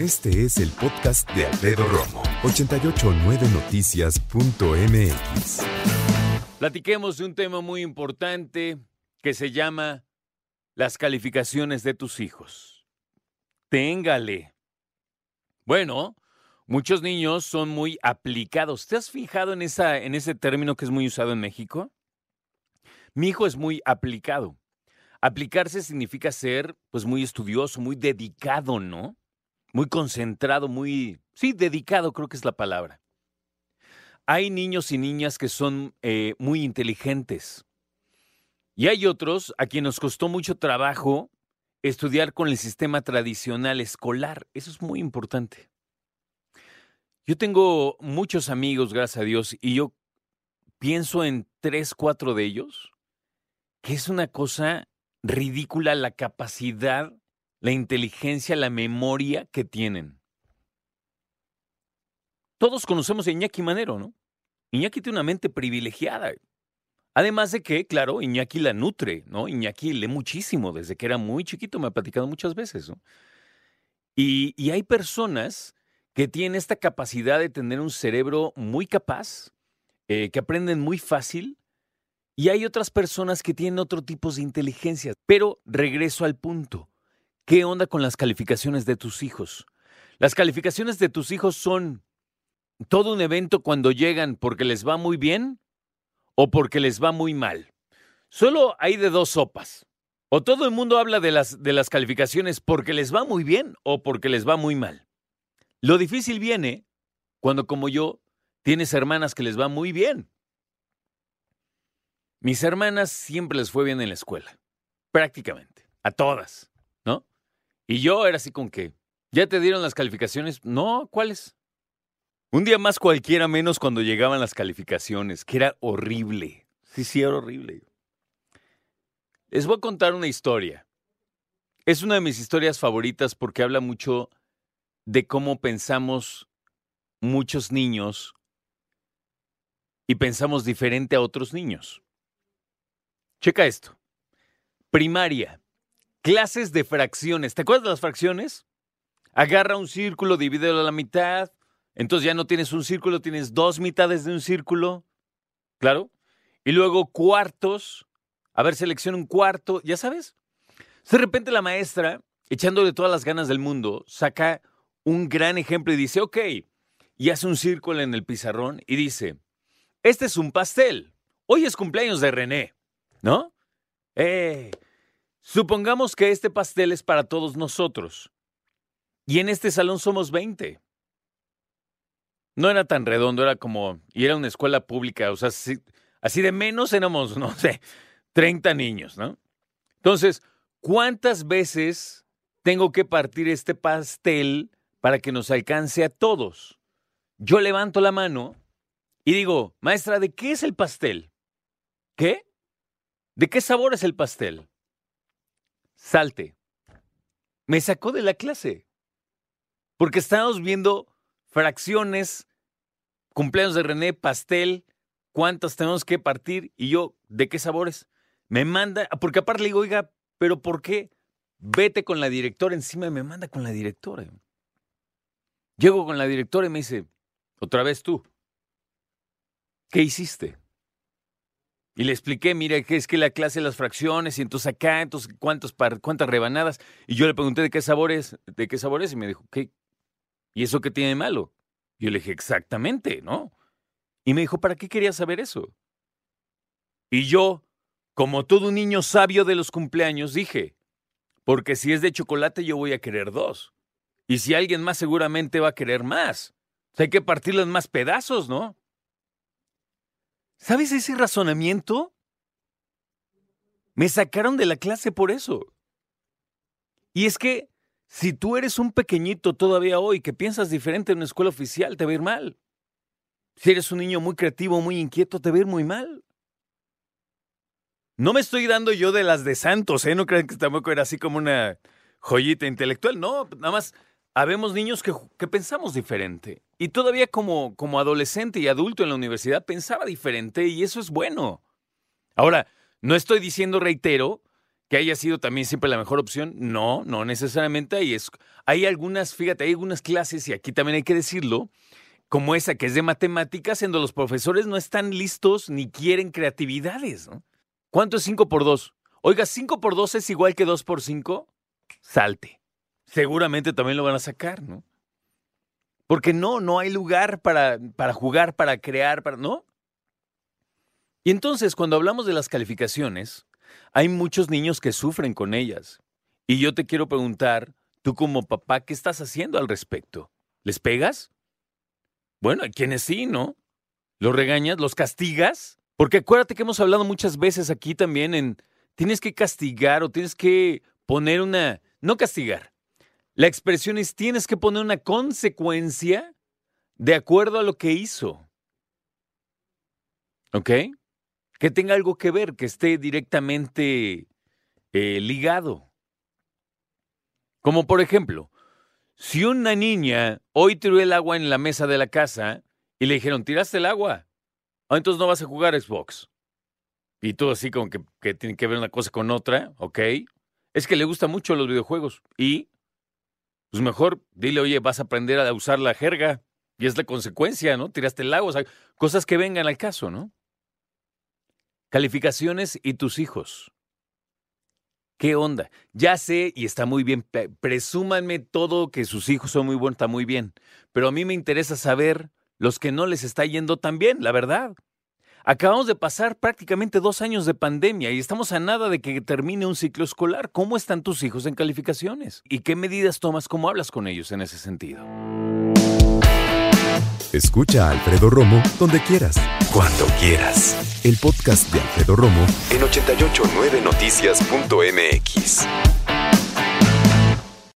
Este es el podcast de Alfredo Romo, 889noticias.mx. Platiquemos de un tema muy importante que se llama las calificaciones de tus hijos. Téngale. Bueno, muchos niños son muy aplicados. ¿Te has fijado en, esa, en ese término que es muy usado en México? Mi hijo es muy aplicado. Aplicarse significa ser pues muy estudioso, muy dedicado, ¿no? Muy concentrado, muy... Sí, dedicado creo que es la palabra. Hay niños y niñas que son eh, muy inteligentes. Y hay otros a quienes nos costó mucho trabajo estudiar con el sistema tradicional escolar. Eso es muy importante. Yo tengo muchos amigos, gracias a Dios, y yo pienso en tres, cuatro de ellos, que es una cosa ridícula la capacidad, la inteligencia, la memoria que tienen. Todos conocemos a Iñaki Manero, ¿no? Iñaki tiene una mente privilegiada. Además de que, claro, Iñaki la nutre, ¿no? Iñaki lee muchísimo desde que era muy chiquito, me ha platicado muchas veces, ¿no? Y, y hay personas que tienen esta capacidad de tener un cerebro muy capaz, eh, que aprenden muy fácil, y hay otras personas que tienen otro tipo de inteligencia. Pero regreso al punto. ¿Qué onda con las calificaciones de tus hijos? Las calificaciones de tus hijos son todo un evento cuando llegan porque les va muy bien o porque les va muy mal. Solo hay de dos sopas. O todo el mundo habla de las, de las calificaciones porque les va muy bien o porque les va muy mal. Lo difícil viene cuando, como yo, tienes hermanas que les va muy bien. Mis hermanas siempre les fue bien en la escuela, prácticamente, a todas. Y yo era así con que, ¿ya te dieron las calificaciones? No, ¿cuáles? Un día más cualquiera menos cuando llegaban las calificaciones, que era horrible. Sí, sí, era horrible. Les voy a contar una historia. Es una de mis historias favoritas porque habla mucho de cómo pensamos muchos niños y pensamos diferente a otros niños. Checa esto. Primaria. Clases de fracciones. ¿Te acuerdas de las fracciones? Agarra un círculo, divídelo a la mitad. Entonces ya no tienes un círculo, tienes dos mitades de un círculo. Claro. Y luego cuartos. A ver, selecciona un cuarto. ¿Ya sabes? De repente la maestra, echándole todas las ganas del mundo, saca un gran ejemplo y dice, ok, y hace un círculo en el pizarrón y dice, este es un pastel. Hoy es cumpleaños de René. ¿No? Eh, supongamos que este pastel es para todos nosotros. Y en este salón somos 20. No era tan redondo, era como, y era una escuela pública, o sea, así, así de menos éramos, no sé, 30 niños, ¿no? Entonces, ¿cuántas veces tengo que partir este pastel para que nos alcance a todos? Yo levanto la mano y digo, maestra, ¿de qué es el pastel? ¿Qué? ¿De qué sabor es el pastel? Salte. Me sacó de la clase. Porque estábamos viendo fracciones, cumpleaños de René, pastel, cuántas tenemos que partir y yo, ¿de qué sabores? Me manda, porque aparte le digo, oiga, ¿pero por qué? Vete con la directora encima me manda con la directora. Llego con la directora y me dice, otra vez tú, ¿qué hiciste? Y le expliqué, mira, que es que la clase de las fracciones, y entonces acá, entonces cuántos cuántas rebanadas. Y yo le pregunté de qué sabores, de qué sabores, y me dijo, ¿qué? ¿Y eso qué tiene de malo? Yo le dije, exactamente, ¿no? Y me dijo, ¿para qué quería saber eso? Y yo, como todo un niño sabio de los cumpleaños, dije, porque si es de chocolate yo voy a querer dos. Y si alguien más seguramente va a querer más. O sea, hay que partirlo en más pedazos, ¿no? ¿Sabes ese razonamiento? Me sacaron de la clase por eso. Y es que si tú eres un pequeñito todavía hoy que piensas diferente en una escuela oficial, te va a ir mal. Si eres un niño muy creativo, muy inquieto, te va a ir muy mal. No me estoy dando yo de las de santos, ¿eh? No crean que tampoco era así como una joyita intelectual. No, nada más habemos niños que, pensamos diferente. Y todavía como, adolescente y adulto en la universidad pensaba diferente y eso es bueno. Ahora, no estoy diciendo, reitero, que haya sido también siempre la mejor opción. No, no necesariamente. Hay, hay algunas, fíjate, hay algunas clases, y aquí también hay que decirlo, como esa que es de matemáticas, en donde los profesores no están listos ni quieren creatividades. ¿Cuánto es 5 por 2? Oiga, 5 por 2 es igual que 2 por 5. Salte. Seguramente también lo van a sacar, ¿no? Porque no, no hay lugar para, para jugar, para crear, para. ¿No? Y entonces, cuando hablamos de las calificaciones, hay muchos niños que sufren con ellas. Y yo te quiero preguntar, tú como papá, ¿qué estás haciendo al respecto? ¿Les pegas? Bueno, hay quienes sí, ¿no? ¿Los regañas? ¿Los castigas? Porque acuérdate que hemos hablado muchas veces aquí también en, tienes que castigar o tienes que poner una, no castigar. La expresión es tienes que poner una consecuencia de acuerdo a lo que hizo. ¿Ok? Que tenga algo que ver, que esté directamente eh, ligado. Como por ejemplo, si una niña hoy tiró el agua en la mesa de la casa y le dijeron, tiraste el agua, Ah, entonces no vas a jugar Xbox. Y todo así como que, tiene que ver una cosa con otra, ¿ok? Es que le gustan mucho los videojuegos. Y, pues mejor dile, oye, vas a aprender a usar la jerga. Y es la consecuencia, ¿no? Tiraste el lago, o sea, cosas que vengan al caso, ¿no? Calificaciones y tus hijos. ¿Qué onda? Ya sé y está muy bien. Presúmanme todo que sus hijos son muy buenos, está muy bien. Pero a mí me interesa saber los que no les está yendo tan bien, la verdad. Acabamos de pasar prácticamente dos años de pandemia y estamos a nada de que termine un ciclo escolar. ¿Cómo están tus hijos en calificaciones? ¿Y qué medidas tomas? ¿Cómo hablas con ellos en ese sentido? Escucha a Alfredo Romo donde quieras, cuando quieras. El podcast de Alfredo Romo en 889noticias.mx.